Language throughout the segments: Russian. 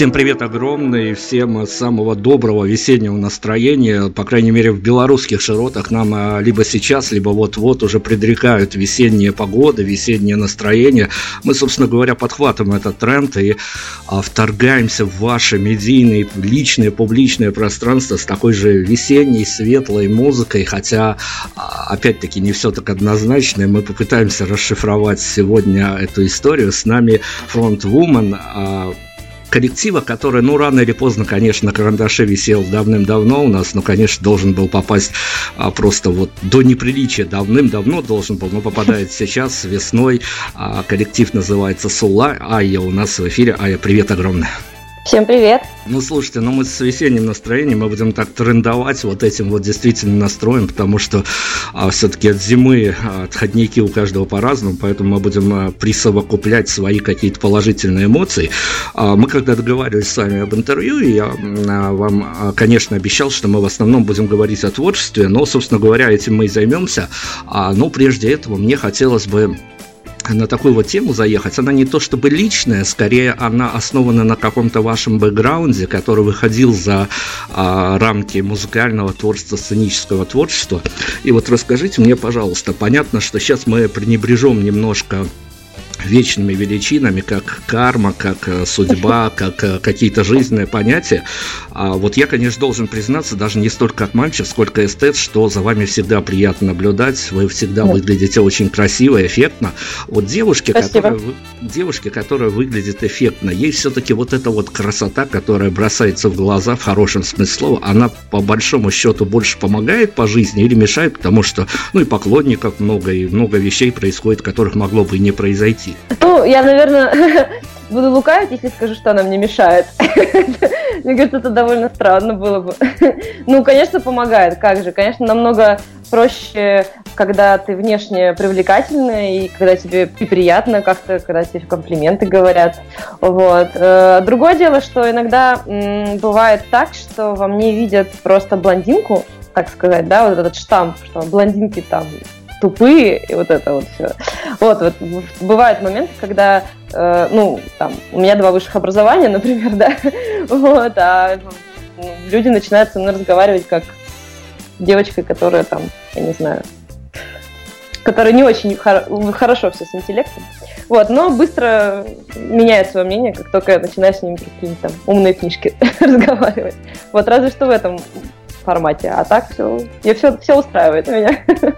Всем привет огромный, всем самого доброго весеннего настроения. По крайней мере, в белорусских широтах нам а, либо сейчас, либо вот-вот уже предрекают весенние погоды, весеннее настроение. Мы, собственно говоря, подхватываем этот тренд и а, вторгаемся в ваше медийное, личное, публичное пространство с такой же весенней, светлой музыкой. Хотя, а, опять-таки, не все так однозначно. Мы попытаемся расшифровать сегодня эту историю. С нами фронтвумен коллектива, который, ну, рано или поздно, конечно, на карандаше висел давным-давно у нас, но, конечно, должен был попасть а, просто вот до неприличия давным-давно должен был, но попадает сейчас весной. А, коллектив называется Сула. Ая у нас в эфире. Ая, привет огромное. Всем привет! Ну, слушайте, ну мы с весенним настроением, мы будем так трендовать вот этим вот действительно настроем, потому что а, все-таки от зимы а, отходники у каждого по-разному, поэтому мы будем а, присовокуплять свои какие-то положительные эмоции. А, мы когда договаривались с вами об интервью, я а, вам, а, конечно, обещал, что мы в основном будем говорить о творчестве, но, собственно говоря, этим мы и займемся. А, но прежде этого мне хотелось бы на такую вот тему заехать, она не то чтобы личная, скорее она основана на каком-то вашем бэкграунде, который выходил за а, рамки музыкального творчества, сценического творчества. И вот расскажите мне, пожалуйста, понятно, что сейчас мы пренебрежем немножко вечными величинами, как карма, как э, судьба, как э, какие-то жизненные понятия. А вот я, конечно, должен признаться, даже не столько как мальчик, сколько эстет, что за вами всегда приятно наблюдать, вы всегда да. выглядите очень красиво, эффектно. Вот девушки, которая, девушки, которая выглядит эффектно, ей все-таки вот эта вот красота, которая бросается в глаза в хорошем смысле слова, она по большому счету больше помогает по жизни или мешает, потому что, ну и поклонников много, и много вещей происходит, которых могло бы и не произойти найти? Ну, я, наверное, буду лукавить, если скажу, что она мне мешает. Мне кажется, это довольно странно было бы. Ну, конечно, помогает, как же. Конечно, намного проще, когда ты внешне привлекательная, и когда тебе приятно как-то, когда тебе комплименты говорят. Вот. Э, другое дело, что иногда бывает так, что во мне видят просто блондинку, так сказать, да, вот этот штамп, что блондинки там тупые, и вот это вот все. Вот, вот бывают моменты, когда, э, ну, там, у меня два высших образования, например, да, вот, а ну, люди начинают со мной разговаривать как девочка, которая там, я не знаю, которая не очень хор- хорошо все с интеллектом. Вот, но быстро меняет свое мнение, как только я начинаю с ними какие-нибудь там умные книжки разговаривать. Вот разве что в этом формате. А так все, я все, все устраивает меня.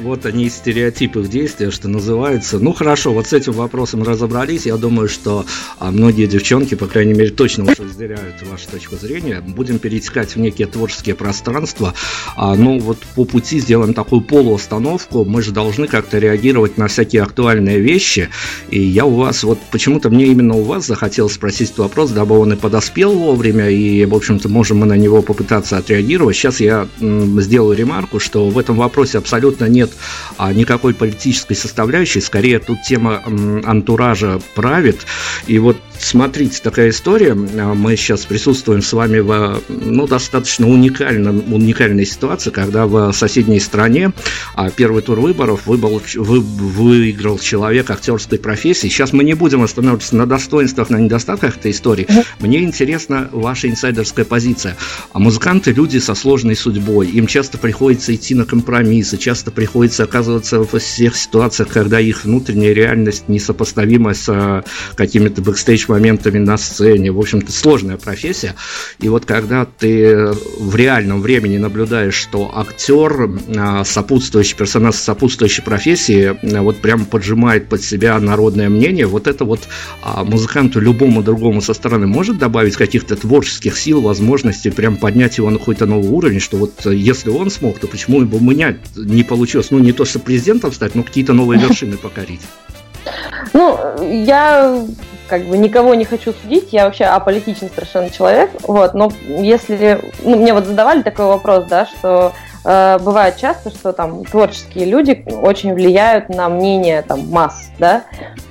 Вот они стереотипы в действии, что называется. Ну хорошо, вот с этим вопросом разобрались. Я думаю, что а, многие девчонки, по крайней мере, точно уже разделяют вашу точку зрения. Будем перетекать в некие творческие пространства. А, ну вот по пути сделаем такую полуостановку. Мы же должны как-то реагировать на всякие актуальные вещи. И я у вас, вот почему-то мне именно у вас захотелось спросить этот вопрос, дабы он и подоспел вовремя, и, в общем-то, можем мы на него попытаться отреагировать. Сейчас я сделаю ремарку, что в этом вопросе абсолютно абсолютно нет а, никакой политической составляющей, скорее тут тема антуража правит. И вот смотрите, такая история, а, мы сейчас присутствуем с вами в ну, достаточно уникальном, уникальной ситуации, когда в соседней стране а, первый тур выборов выбрал, вы, выиграл человек актерской профессии. Сейчас мы не будем останавливаться на достоинствах, на недостатках этой истории. Мне интересна ваша инсайдерская позиция. А музыканты люди со сложной судьбой, им часто приходится идти на компромиссы, часто приходится оказываться в всех ситуациях, когда их внутренняя реальность несопоставима с э, какими-то бэкстейдж-моментами на сцене. В общем-то, сложная профессия. И вот когда ты в реальном времени наблюдаешь, что актер, э, сопутствующий персонаж сопутствующей профессии, э, вот прям поджимает под себя народное мнение, вот это вот а, музыканту любому другому со стороны может добавить каких-то творческих сил, возможностей, прям поднять его на какой-то новый уровень, что вот если он смог, то почему бы меня не получилось получилось, ну, не то, что президентом стать, но какие-то новые вершины покорить? Ну, я как бы никого не хочу судить, я вообще аполитичный совершенно человек, вот, но если, ну, мне вот задавали такой вопрос, да, что э, бывает часто, что там творческие люди очень влияют на мнение там масс, да,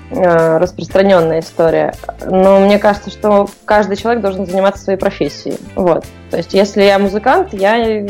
э, распространенная история, но мне кажется, что каждый человек должен заниматься своей профессией, вот, то есть если я музыкант, я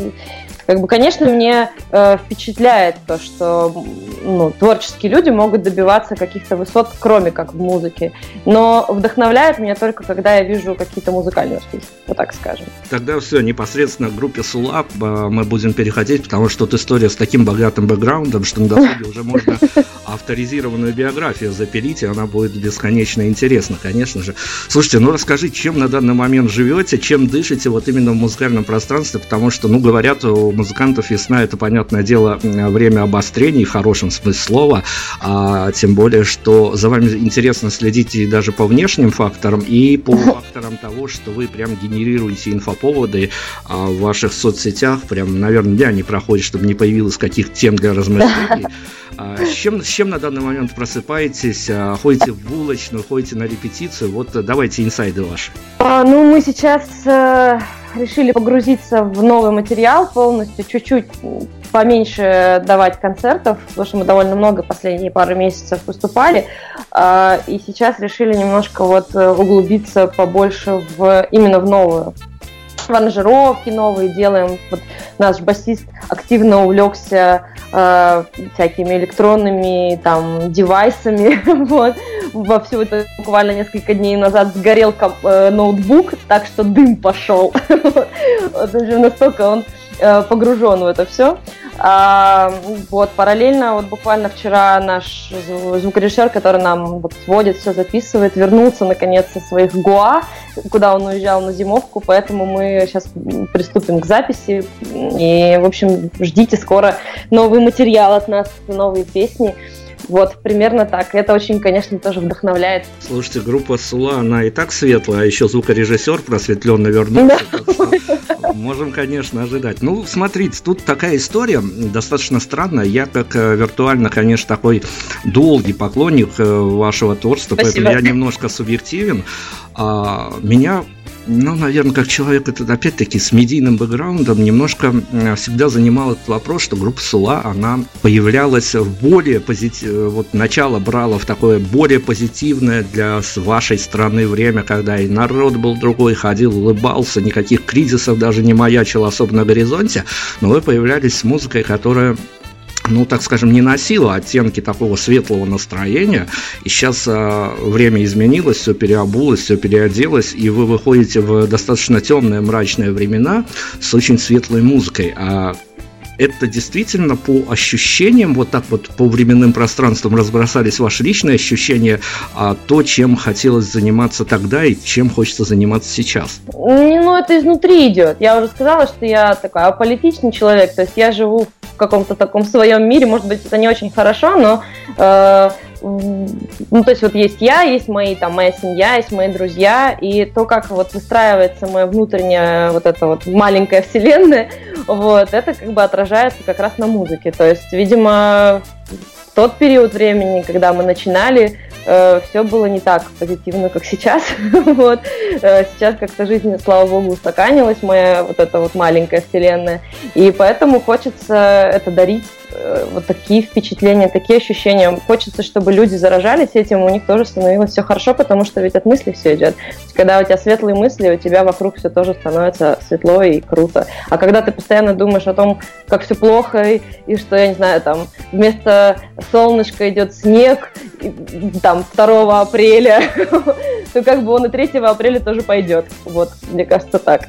как бы, конечно, мне э, впечатляет то, что ну, творческие люди могут добиваться каких-то высот, кроме как в музыке. Но вдохновляет меня только, когда я вижу какие-то музыкальные успехи, вот так скажем. Тогда все, непосредственно к группе Сулап мы будем переходить, потому что тут история с таким богатым бэкграундом, что на досуге уже можно авторизированную биографию запилить, и она будет бесконечно интересна, конечно же. Слушайте, ну расскажи, чем на данный момент живете, чем дышите вот именно в музыкальном пространстве, потому что, ну, говорят, у музыкантов весна это, понятное дело, время обострений, в хорошем смысле слова, а тем более, что за вами интересно следить и даже по внешним факторам, и по факторам того, что вы прям генерируете инфоповоды а, в ваших соцсетях, прям, наверное, дня не проходит, чтобы не появилось каких тем для размышлений. А, с, чем, с чем на данный момент просыпаетесь? А, ходите в булочную, ходите на репетицию? Вот давайте инсайды ваши. А, ну, мы сейчас э, решили погрузиться в новый материал полностью, чуть-чуть поменьше давать концертов, потому что мы довольно много последние пару месяцев выступали, э, и сейчас решили немножко вот э, углубиться побольше в именно в новую аранжировки новые делаем. Вот наш басист активно увлекся э, всякими электронными там девайсами. вот. Во все это буквально несколько дней назад сгорел э, ноутбук, так что дым пошел. вот уже настолько он погружен в это все. А, вот, параллельно, вот буквально вчера наш звукорежиссер, который нам вот сводит, все записывает, вернулся наконец со своих Гоа, куда он уезжал на зимовку, поэтому мы сейчас приступим к записи. И, в общем, ждите скоро новый материал от нас, новые песни. Вот, примерно так. Это очень, конечно, тоже вдохновляет. Слушайте, группа Сула, она и так светлая, а еще звукорежиссер просветленно вернулся. Да. Можем, конечно, ожидать. Ну, смотрите, тут такая история достаточно странная. Я, как э, виртуально, конечно, такой долгий поклонник э, вашего творчества, Спасибо. поэтому я немножко субъективен. А, меня ну, наверное, как человек, это опять-таки с медийным бэкграундом, немножко всегда занимал этот вопрос, что группа Сула, она появлялась в более позитивное, вот начало брала в такое более позитивное для вашей страны время, когда и народ был другой, ходил, улыбался, никаких кризисов даже не маячил особо на горизонте, но вы появлялись с музыкой, которая ну, так скажем, не носила оттенки такого светлого настроения. И сейчас а, время изменилось, все переобулось, все переоделось, и вы выходите в достаточно темные, мрачные времена с очень светлой музыкой. А это действительно по ощущениям, вот так вот по временным пространствам разбросались ваши личные ощущения, а то, чем хотелось заниматься тогда и чем хочется заниматься сейчас? Ну, это изнутри идет. Я уже сказала, что я такой аполитичный человек, то есть я живу в каком-то таком своем мире, может быть, это не очень хорошо, но э, ну, то есть вот есть я, есть мои, там, моя семья, есть мои друзья, и то, как вот выстраивается моя внутренняя вот эта вот маленькая вселенная, вот, это как бы отражается как раз на музыке. То есть, видимо, в тот период времени, когда мы начинали, э, все было не так позитивно, как сейчас. вот. Э, сейчас как-то жизнь, слава богу, устаканилась, моя вот эта вот маленькая вселенная. И поэтому хочется это дарить вот такие впечатления, такие ощущения. Хочется, чтобы люди заражались этим, у них тоже становилось все хорошо, потому что ведь от мысли все идет. Когда у тебя светлые мысли, у тебя вокруг все тоже становится светло и круто. А когда ты постоянно думаешь о том, как все плохо, и, и что, я не знаю, там, вместо солнышка идет снег, и, там, 2 апреля, то как бы он и 3 апреля тоже пойдет. Вот, мне кажется, так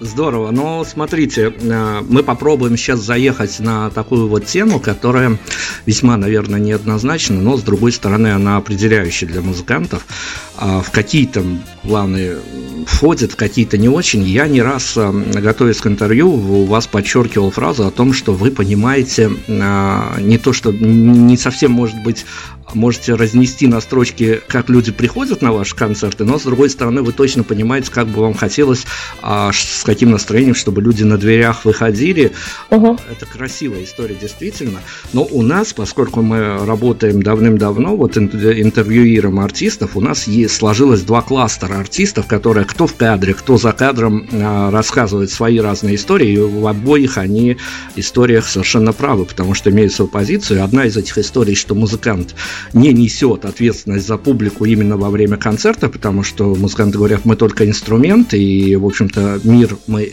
Здорово. Но смотрите, э, мы попробуем сейчас заехать на такую вот тему, которая весьма, наверное, неоднозначна, но с другой стороны она определяющая для музыкантов. А в какие-то планы входят, в какие-то не очень. Я не раз, э, готовясь к интервью, у вас подчеркивал фразу о том, что вы понимаете э, не то, что не совсем может быть можете разнести на строчки, как люди приходят на ваши концерты, но с другой стороны вы точно понимаете, как бы вам хотелось, а, с каким настроением, чтобы люди на дверях выходили. Угу. Это красивая история, действительно. Но у нас, поскольку мы работаем давным-давно, вот интервьюируем артистов, у нас есть, сложилось два кластера артистов, которые кто в кадре, кто за кадром а, рассказывают свои разные истории, и в обоих они историях совершенно правы, потому что имеют свою позицию. Одна из этих историй, что музыкант не несет ответственность за публику именно во время концерта, потому что музыканты говорят, мы только инструмент, и, в общем-то, мир мы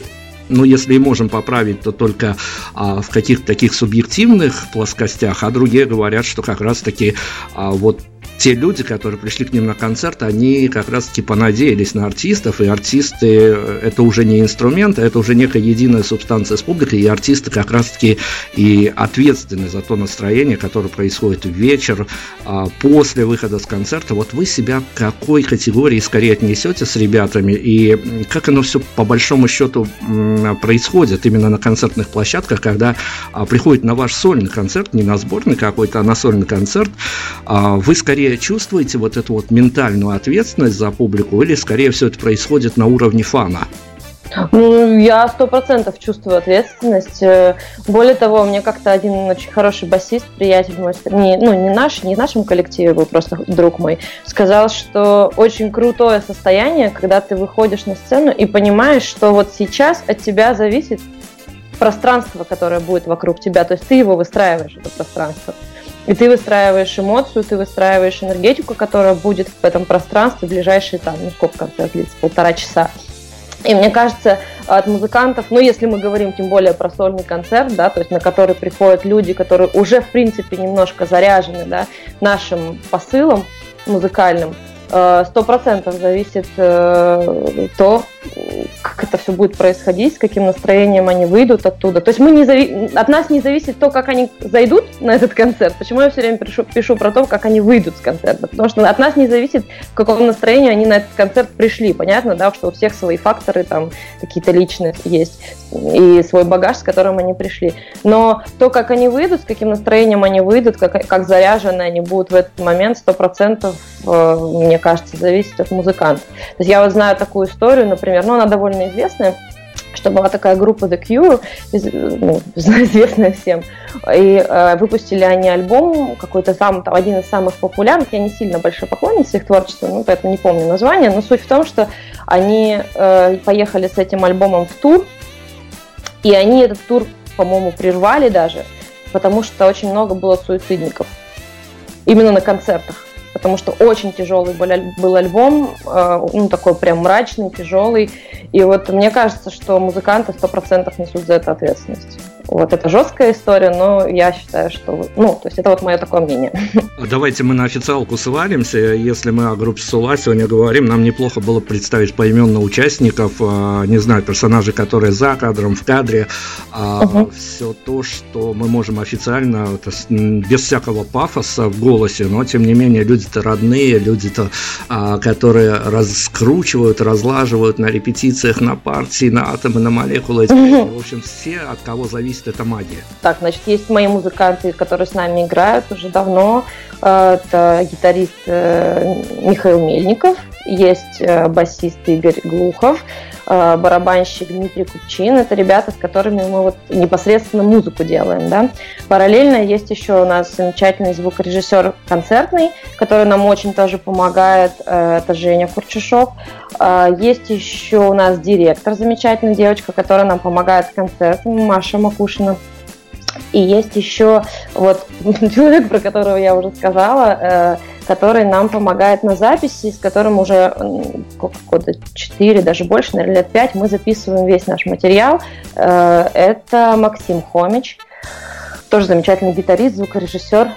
ну, если и можем поправить, то только а, в каких-то таких субъективных плоскостях, а другие говорят, что как раз-таки а, вот те люди, которые пришли к ним на концерт, они как раз-таки понадеялись на артистов, и артисты э, это уже не инструмент, а это уже некая единая субстанция с публикой, и артисты как раз-таки и ответственны за то настроение, которое происходит в вечер, а, после выхода с концерта. Вот вы себя к какой категории скорее отнесете с ребятами, и как оно все по большому счету происходит именно на концертных площадках, когда а, приходит на ваш сольный концерт, не на сборный какой-то, а на сольный концерт, а, вы скорее чувствуете вот эту вот ментальную ответственность за публику, или скорее все это происходит на уровне фана? Ну, я сто процентов чувствую ответственность. Э, более того, мне как-то один очень хороший басист, приятель мой, не, ну, не наш, не в нашем коллективе был, просто друг мой, сказал, что очень крутое состояние, когда ты выходишь на сцену и понимаешь, что вот сейчас от тебя зависит пространство, которое будет вокруг тебя. То есть ты его выстраиваешь, это пространство. И ты выстраиваешь эмоцию, ты выстраиваешь энергетику, которая будет в этом пространстве в ближайшие там, ну сколько концерт длится, полтора часа. И мне кажется, от музыкантов, ну, если мы говорим тем более про сольный концерт, да, то есть на который приходят люди, которые уже, в принципе, немножко заряжены, да, нашим посылом музыкальным, сто процентов зависит э, то, как это все будет происходить, с каким настроением они выйдут оттуда. То есть мы не зави... от нас не зависит то, как они зайдут на этот концерт. Почему я все время пишу, пишу про то, как они выйдут с концерта? Потому что от нас не зависит, в каком настроении они на этот концерт пришли. Понятно, да, что у всех свои факторы там какие-то личные есть и свой багаж, с которым они пришли. Но то, как они выйдут, с каким настроением они выйдут, как, как заряжены они будут в этот момент, сто процентов, э, мне кажется, зависит от музыканта. То есть я вот знаю такую историю, например, ну, она довольно известная, что была такая группа The Cure, ну, известная всем, и э, выпустили они альбом, какой-то сам, там, один из самых популярных, я не сильно большой поклонница их творчества, ну, поэтому не помню название, но суть в том, что они э, поехали с этим альбомом в тур, и они этот тур, по-моему, прервали даже, потому что очень много было суицидников. Именно на концертах. Потому что очень тяжелый был альбом, э, ну, такой прям мрачный, тяжелый. И вот мне кажется, что музыканты 100% несут за это ответственность. Вот это жесткая история, но я считаю, что... Ну, то есть это вот мое такое мнение. Давайте мы на официалку свалимся. Если мы о группе Сула сегодня говорим, нам неплохо было представить поименно участников, а, не знаю, персонажей, которые за кадром, в кадре. Угу. Все то, что мы можем официально, без всякого пафоса в голосе, но тем не менее люди-то родные, люди-то, а, которые раскручивают, разлаживают на репетициях, на партии, на атомы, на молекулы. Угу. В общем, все, от кого зависит зависит эта магия? Так, значит, есть мои музыканты, которые с нами играют уже давно. Э, это гитарист э, Михаил Мельников, есть э, басист Игорь Глухов, барабанщик Дмитрий Купчин. Это ребята, с которыми мы вот непосредственно музыку делаем. Да? Параллельно есть еще у нас замечательный звукорежиссер концертный, который нам очень тоже помогает. Это Женя Курчушов. Есть еще у нас директор, замечательная девочка, которая нам помогает с концертами, Маша Макушина. И есть еще вот человек, про которого я уже сказала, э, который нам помогает на записи, с которым уже года 4, даже больше, наверное, лет 5 мы записываем весь наш материал. Э, это Максим Хомич, тоже замечательный гитарист, звукорежиссер.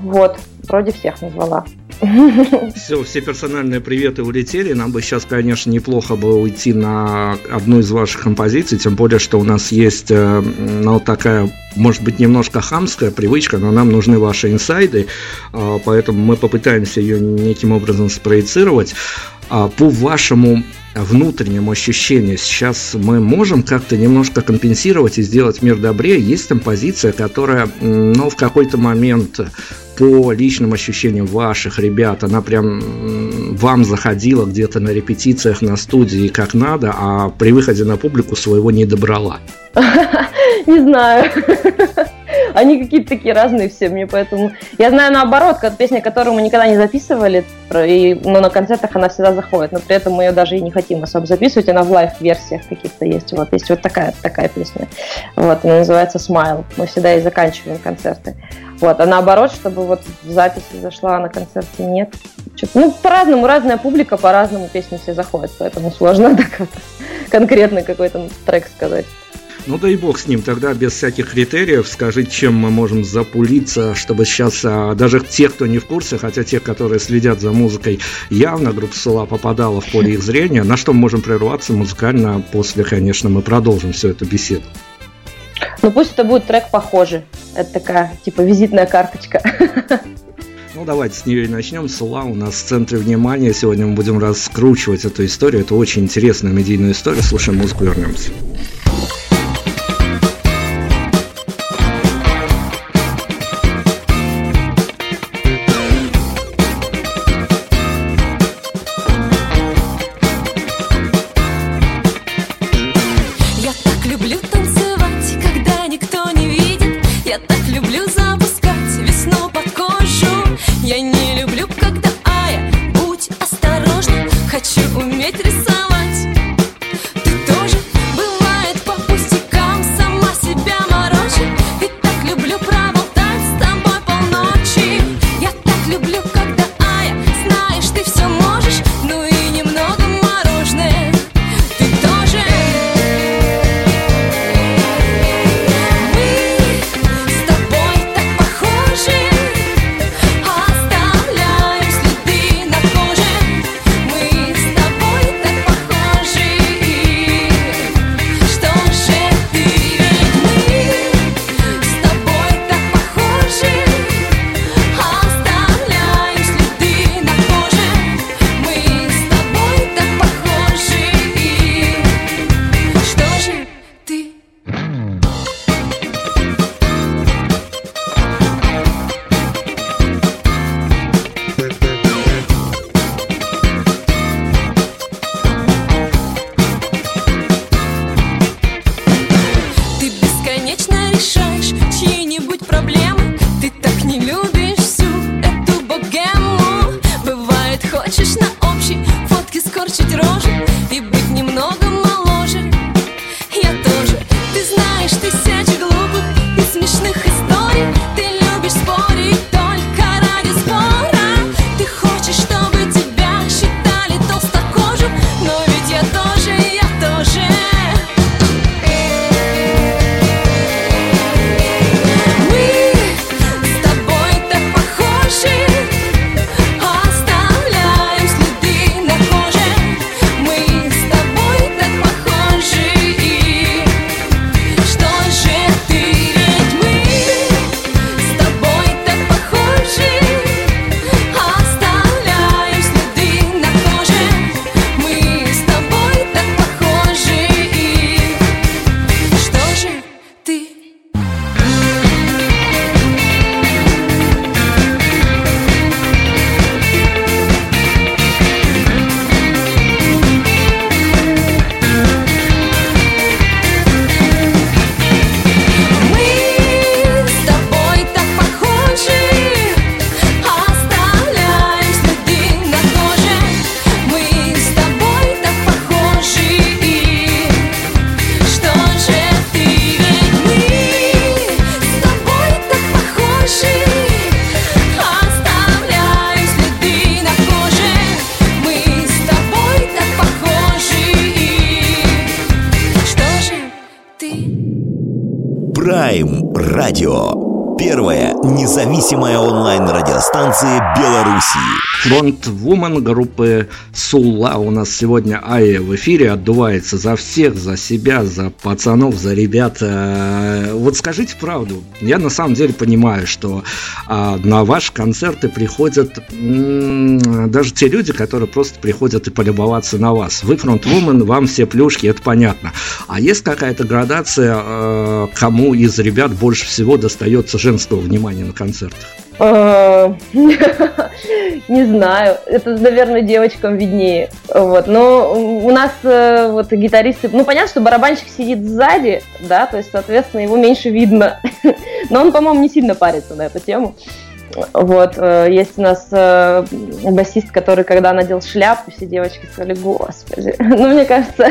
Вот, вроде всех назвала. Все, все персональные приветы улетели. Нам бы сейчас, конечно, неплохо бы уйти на одну из ваших композиций, тем более, что у нас есть э, ну, такая, может быть, немножко хамская привычка, но нам нужны ваши инсайды, э, поэтому мы попытаемся ее неким образом спроецировать. А по вашему внутреннему ощущению сейчас мы можем как-то немножко компенсировать и сделать мир добрее. Есть там позиция, которая, ну, в какой-то момент по личным ощущениям ваших ребят, она прям вам заходила где-то на репетициях на студии как надо, а при выходе на публику своего не добрала? Не знаю. Они какие-то такие разные все мне, поэтому... Я знаю наоборот, как песня, которую мы никогда не записывали, и, но на концертах она всегда заходит, но при этом мы ее даже и не хотим особо записывать, она в лайв-версиях каких-то есть. Вот есть вот такая, такая песня. Вот, она называется «Smile». Мы всегда и заканчиваем концерты. Вот, а наоборот, чтобы вот в записи зашла, а на концерте нет. Что-то, ну, по-разному, разная публика, по-разному песни все заходят, поэтому сложно так вот конкретно какой-то трек сказать. Ну да и бог с ним, тогда без всяких критериев скажи, чем мы можем запулиться, чтобы сейчас а, даже те, кто не в курсе, хотя те, которые следят за музыкой, явно группа Сула попадала в поле их зрения, на что мы можем прерваться музыкально, после, конечно, мы продолжим всю эту беседу. Ну пусть это будет трек похожий, это такая, типа, визитная карточка. Ну, давайте с нее и начнем. Сула у нас в центре внимания. Сегодня мы будем раскручивать эту историю. Это очень интересная медийная история. Слушаем музыку, вернемся. Независимая онлайн-радиостанция Белоруссии. Фронт-вумен группы Сула у нас сегодня Ая в эфире отдувается за всех, за себя, за пацанов, за ребят. Э, вот скажите правду, я на самом деле понимаю, что а, на ваши концерты приходят даже те люди, которые просто приходят и полюбоваться на вас. Вы фронт-вумен, вам все плюшки, это понятно. А есть какая-то градация, э, кому из ребят больше всего достается женского внимания на концертах? А, не знаю, это, наверное, девочкам виднее. Вот. Но у нас э, вот гитаристы, ну понятно, что барабанщик сидит сзади, да, то есть, соответственно, его меньше видно. Но он, по-моему, не сильно парится на эту тему. Вот, э, есть у нас э, басист, который, когда надел шляпу, все девочки сказали, господи. Ну, мне кажется,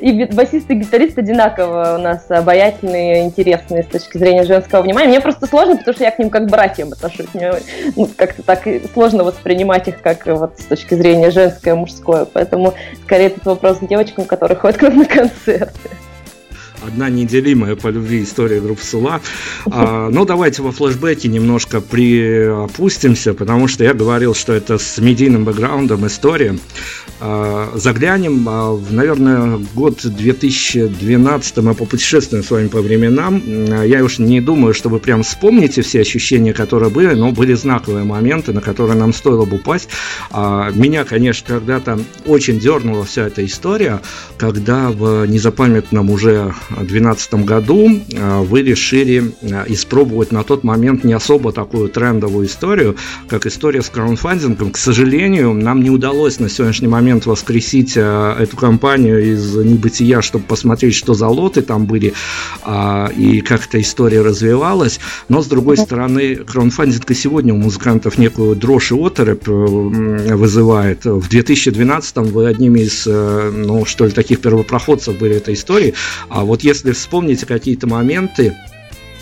и басист, и гитарист одинаково у нас обаятельные, интересные с точки зрения женского внимания. Мне просто сложно, потому что я к ним как братьям отношусь. Мне ну, как-то так сложно воспринимать их как вот с точки зрения женское, мужское. Поэтому скорее этот вопрос к девочкам, которые ходят к нам на концерты одна неделимая по любви история группы Сула. А, ну, давайте во флешбеке немножко приопустимся, потому что я говорил, что это с медийным бэкграундом история. А, заглянем а, в, наверное, год 2012 мы попутешествуем с вами по временам. Я уж не думаю, что вы прям вспомните все ощущения, которые были, но были знаковые моменты, на которые нам стоило бы упасть. Меня, конечно, когда-то очень дернула вся эта история, когда в незапамятном уже 2012 году а, вы решили а, испробовать на тот момент не особо такую трендовую историю, как история с краундфандингом. К сожалению, нам не удалось на сегодняшний момент воскресить а, эту компанию из небытия, чтобы посмотреть, что за лоты там были и как эта история развивалась. Но, с другой стороны, краундфандинг и сегодня у музыкантов некую дрожь и оторопь вызывает. В 2012 вы одними из, э, ну, что ли, таких первопроходцев были этой истории, а вот если вспомните какие-то моменты,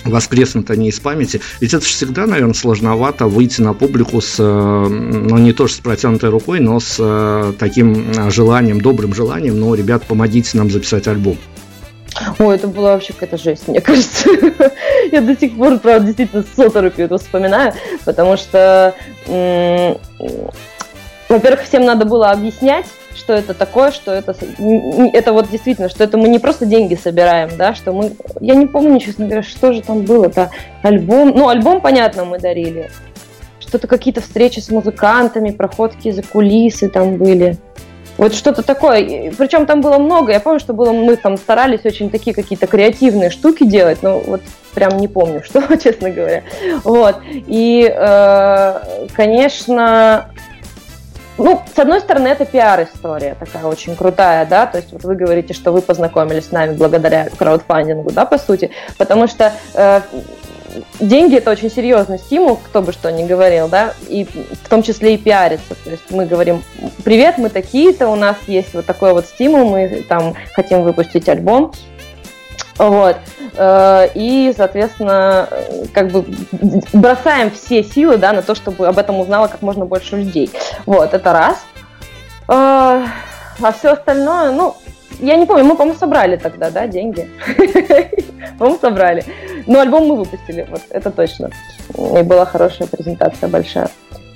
воскреснут они из памяти. Ведь это же всегда, наверное, сложновато выйти на публику с, э, ну, не то что с протянутой рукой, но с э, таким э, желанием, добрым желанием, ну, ребят, помогите нам записать альбом. Ой, это была вообще какая-то жесть, мне кажется. Я до сих пор, правда, действительно с оторопью это вспоминаю, потому что, во-первых, всем надо было объяснять, что это такое, что это, это вот действительно, что это мы не просто деньги собираем, да, что мы, я не помню, честно говоря, что же там было, это альбом, ну, альбом, понятно, мы дарили, что-то какие-то встречи с музыкантами, проходки за кулисы там были, вот что-то такое. Причем там было много. Я помню, что было, мы там старались очень такие какие-то креативные штуки делать, но вот прям не помню, что, честно говоря. Вот. И, э, конечно, ну, с одной стороны, это пиар-история такая очень крутая, да, то есть вот вы говорите, что вы познакомились с нами благодаря краудфандингу, да, по сути, потому что э, деньги это очень серьезный стимул, кто бы что ни говорил, да, и в том числе и пиариться. То есть мы говорим, привет, мы такие-то, у нас есть вот такой вот стимул, мы там хотим выпустить альбом, вот. Э, и, соответственно, как бы бросаем все силы да, на то, чтобы об этом узнало как можно больше людей. Вот, это раз. Э, а все остальное, ну, я не помню, мы, по-моему, собрали тогда, да, деньги. По-моему, собрали. Но альбом мы выпустили, вот, это точно. И была хорошая презентация большая.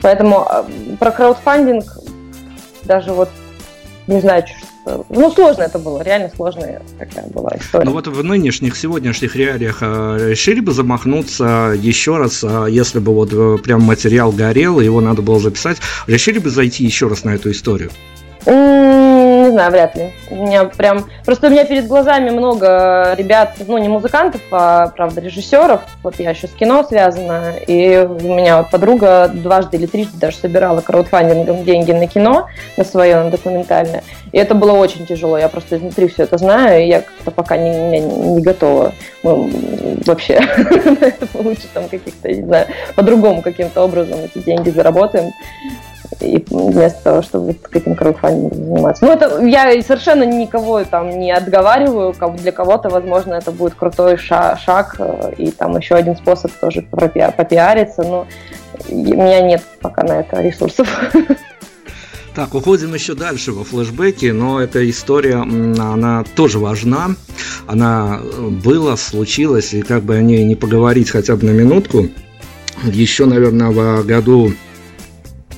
Поэтому э, про краудфандинг даже вот не знаю, ну, сложно это было, реально сложная такая была история. Ну вот в нынешних, сегодняшних реалиях э, решили бы замахнуться еще раз, а если бы вот э, прям материал горел, его надо было записать, решили бы зайти еще раз на эту историю? Не знаю, вряд ли. У меня прям... Просто у меня перед глазами много ребят, ну, не музыкантов, а, правда, режиссеров. Вот я еще с кино связана. И у меня вот подруга дважды или трижды даже собирала краудфандингом деньги на кино, на свое, на документальное. И это было очень тяжело. Я просто изнутри все это знаю, и я как-то пока не, не, не готова ну, вообще это получить там каких-то, не знаю, по-другому каким-то образом эти деньги заработаем и вместо того, чтобы вот этим краудфандингом заниматься. Ну, это я совершенно никого там не отговариваю, для кого-то, возможно, это будет крутой шаг, шаг э, и там еще один способ тоже попиариться, но у меня нет пока на это ресурсов. Так, уходим еще дальше во флешбеке, но эта история, она тоже важна. Она э, была, случилась, и как бы о ней не поговорить хотя бы на минутку. Еще, наверное, в году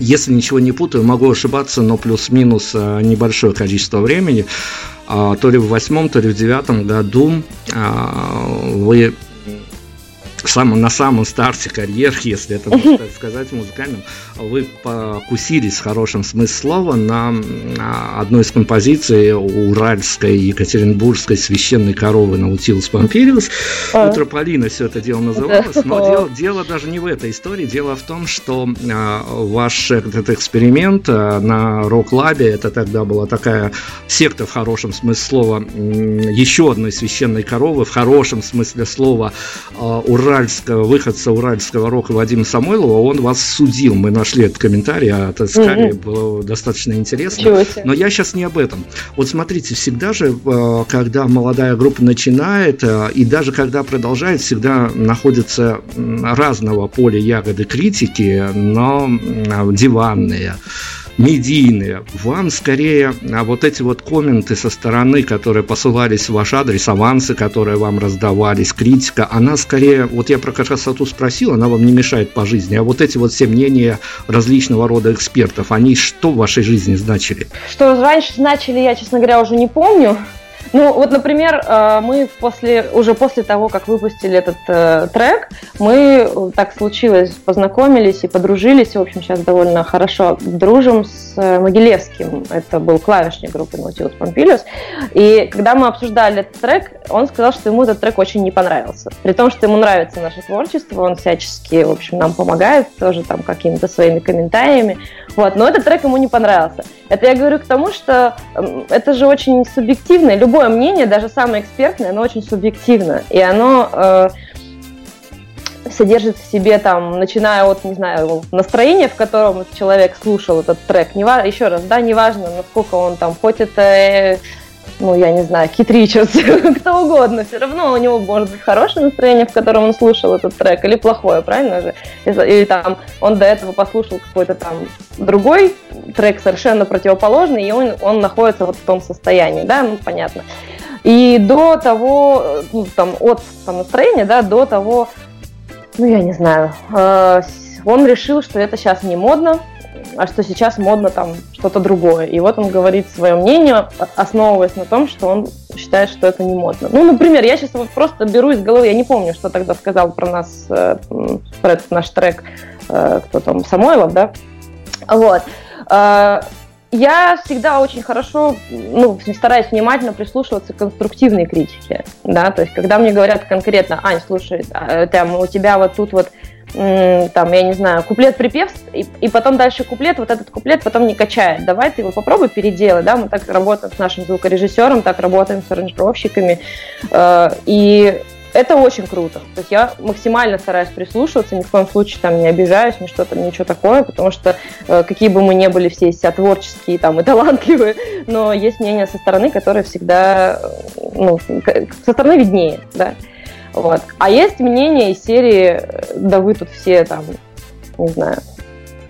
если ничего не путаю, могу ошибаться, но плюс-минус э, небольшое количество времени, а, то ли в восьмом, то ли в девятом году а, вы самом, на самом старте карьеры, если это можно так сказать, музыкальном, вы покусились в хорошем смысле слова на, одной из композиций уральской екатеринбургской священной коровы Наутилус Помпилиус. А. Утро Полины все это дело называлось, но дело, дело даже не в этой истории. Дело в том, что а, ваш этот эксперимент а, на Рок-Лабе, это тогда была такая секта в хорошем смысле слова, еще одной священной коровы, в хорошем смысле слова, а, ура уральского, выходца уральского рока Вадима Самойлова, он вас судил. Мы нашли этот комментарий от Эскари, mm-hmm. было достаточно интересно. Но я сейчас не об этом. Вот смотрите, всегда же, э, когда молодая группа начинает, э, и даже когда продолжает, всегда находятся разного поля ягоды критики, но диванные медийные. Вам скорее а вот эти вот комменты со стороны, которые посылались в ваш адрес, авансы, которые вам раздавались, критика, она скорее, вот я про красоту спросил, она вам не мешает по жизни, а вот эти вот все мнения различного рода экспертов, они что в вашей жизни значили? Что раньше значили, я, честно говоря, уже не помню. Ну, вот, например, э, мы после, уже после того, как выпустили этот э, трек, мы, э, так случилось, познакомились и подружились, в общем, сейчас довольно хорошо дружим с э, Могилевским, это был клавишник группы Nautilus Pompilius, и когда мы обсуждали этот трек, он сказал, что ему этот трек очень не понравился, при том, что ему нравится наше творчество, он всячески, в общем, нам помогает тоже там какими-то своими комментариями, вот, но этот трек ему не понравился. Это я говорю к тому, что это же очень субъективно, любой любое мнение, даже самое экспертное, оно очень субъективно. И оно э, содержит в себе там, начиная от, не знаю, настроения, в котором человек слушал этот трек. Не, еще раз, да, неважно, насколько он там, хоть это ну, я не знаю, Кит Ричардс, кто угодно, все равно у него может быть хорошее настроение, в котором он слушал этот трек, или плохое, правильно же? Или там он до этого послушал какой-то там другой трек совершенно противоположный, и он, он находится вот в том состоянии, да, ну, понятно. И до того, ну, там, от там, настроения, да, до того, ну, я не знаю, э, он решил, что это сейчас не модно, а что сейчас модно там что-то другое. И вот он говорит свое мнение, основываясь на том, что он считает, что это не модно. Ну, например, я сейчас вот просто беру из головы, я не помню, что тогда сказал про нас, э, про этот наш трек, э, кто там, Самойлов, да? Вот. Э, я всегда очень хорошо, ну, стараюсь внимательно прислушиваться к конструктивной критике, да, то есть, когда мне говорят конкретно, Ань, слушай, там, у тебя вот тут вот там, я не знаю, куплет-припев, и, и потом дальше куплет, вот этот куплет потом не качает. Давай ты его попробуй переделать, да, мы так работаем с нашим звукорежиссером, так работаем с аранжировщиками, э, и это очень круто. То есть я максимально стараюсь прислушиваться, ни в коем случае там не обижаюсь, ни что-то, ничего такое, потому что э, какие бы мы ни были все себя творческие там и талантливые, но есть мнение со стороны, которое всегда, э, ну, со стороны виднее, да. Вот. А есть мнение из серии, да вы тут все там, не знаю,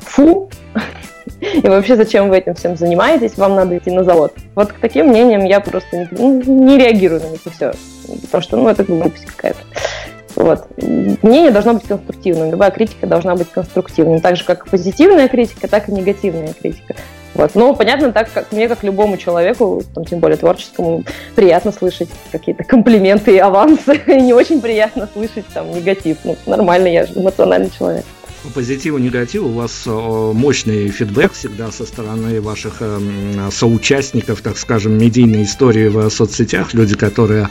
фу, и вообще зачем вы этим всем занимаетесь, вам надо идти на завод. Вот к таким мнениям я просто не, не реагирую на них и все. Потому что, ну, это глупость какая-то. Вот. Мнение должно быть конструктивным. Любая критика должна быть конструктивной. Так же, как позитивная критика, так и негативная критика. Вот. Но понятно, так как мне, как любому человеку, там, тем более творческому, приятно слышать какие-то комплименты и авансы, и не очень приятно слышать там негатив. Ну, нормально, я же эмоциональный человек по позитиву, негативу у вас э, мощный фидбэк всегда со стороны ваших э, соучастников, так скажем, медийной истории в соцсетях, люди, которые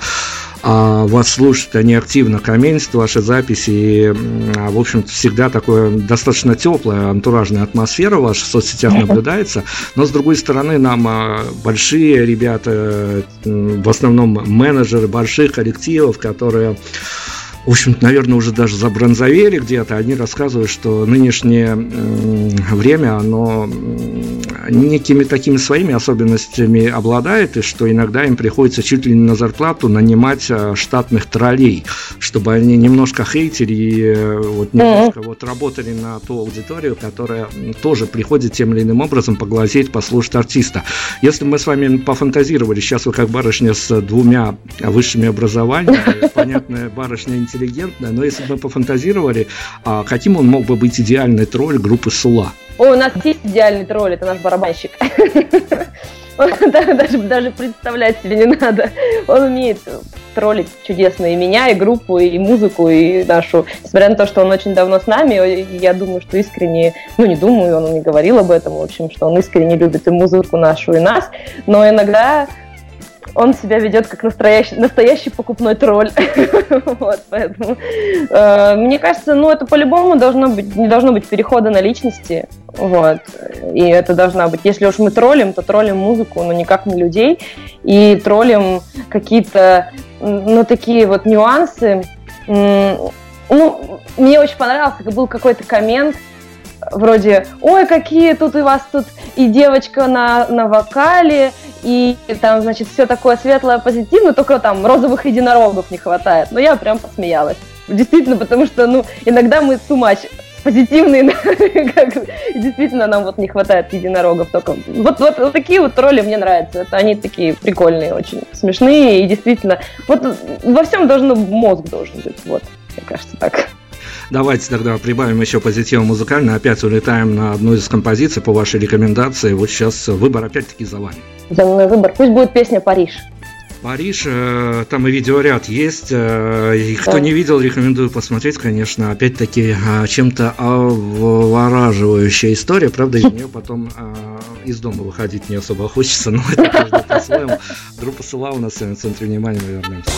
а вас слушают, они активно комментят ваши записи, и, в общем всегда такое достаточно теплая антуражная атмосфера в ваших соцсетях наблюдается, но с другой стороны нам а, большие ребята, в основном менеджеры больших коллективов, которые в общем-то, наверное, уже даже забронзовели где-то, они рассказывают, что нынешнее время, оно некими такими своими особенностями обладает, и что иногда им приходится чуть ли не на зарплату нанимать а, штатных троллей, чтобы они немножко хейтили и э, вот немножко вот работали на ту аудиторию, которая тоже приходит тем или иным образом поглазеть, послушать артиста. Если мы с вами пофантазировали, сейчас вы как барышня с двумя высшими образованиями, понятная барышня интеллигентная, но если бы мы пофантазировали, а каким он мог бы быть идеальный тролль группы Сула? О, у нас есть идеальный тролль, это наш барабанщик. Даже, даже представлять себе не надо. Он умеет троллить чудесные меня, и группу, и музыку, и нашу. Несмотря на то, что он очень давно с нами, я думаю, что искренне, ну не думаю, он не говорил об этом, в общем, что он искренне любит и музыку нашу, и нас, но иногда он себя ведет как настоящий, настоящий покупной тролль. вот, поэтому э, мне кажется, ну это по-любому должно быть, не должно быть перехода на личности. Вот. И это должна быть. Если уж мы троллим, то троллим музыку, но никак не людей. И троллим какие-то, ну, такие вот нюансы ну, мне очень понравился, был какой-то коммент, вроде, ой, какие тут у вас тут и девочка на, на вокале, и там, значит, все такое светлое, позитивное, только там розовых единорогов не хватает. Но я прям посмеялась. Действительно, потому что, ну, иногда мы too позитивные, как, действительно нам вот не хватает единорогов только. Вот, вот, вот такие вот роли мне нравятся. Это они такие прикольные, очень смешные и действительно. Вот во всем должен мозг должен быть. Вот, мне кажется, так. Давайте тогда прибавим еще позитива музыкально. Опять улетаем на одну из композиций по вашей рекомендации. Вот сейчас выбор опять-таки за вами. За мной выбор. Пусть будет песня «Париж». Париж, э, там и видеоряд есть. Э, и кто да. не видел, рекомендую посмотреть, конечно. Опять-таки, э, чем-то обвораживающая история. Правда, из нее потом из дома выходить не особо хочется, но это каждый по-своему. Группа Села у нас в центре внимания, мы вернемся.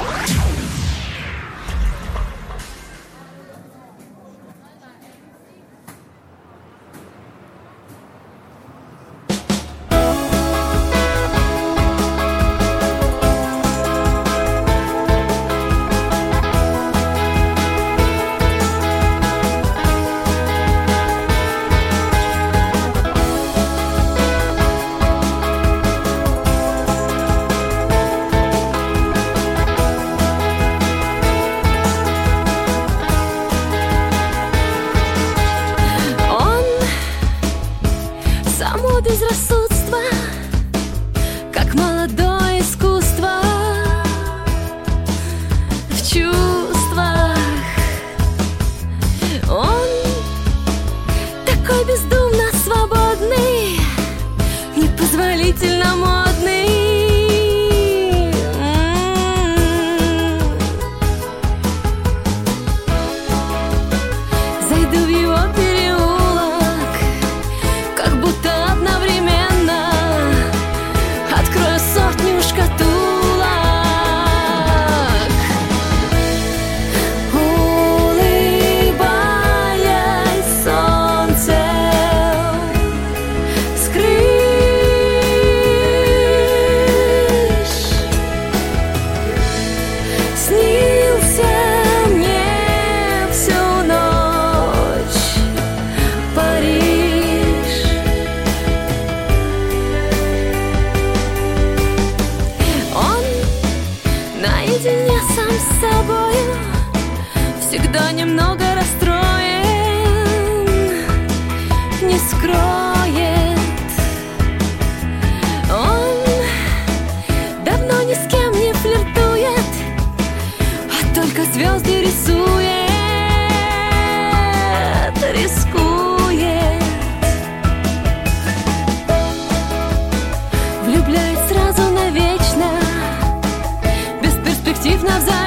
любив навзаєм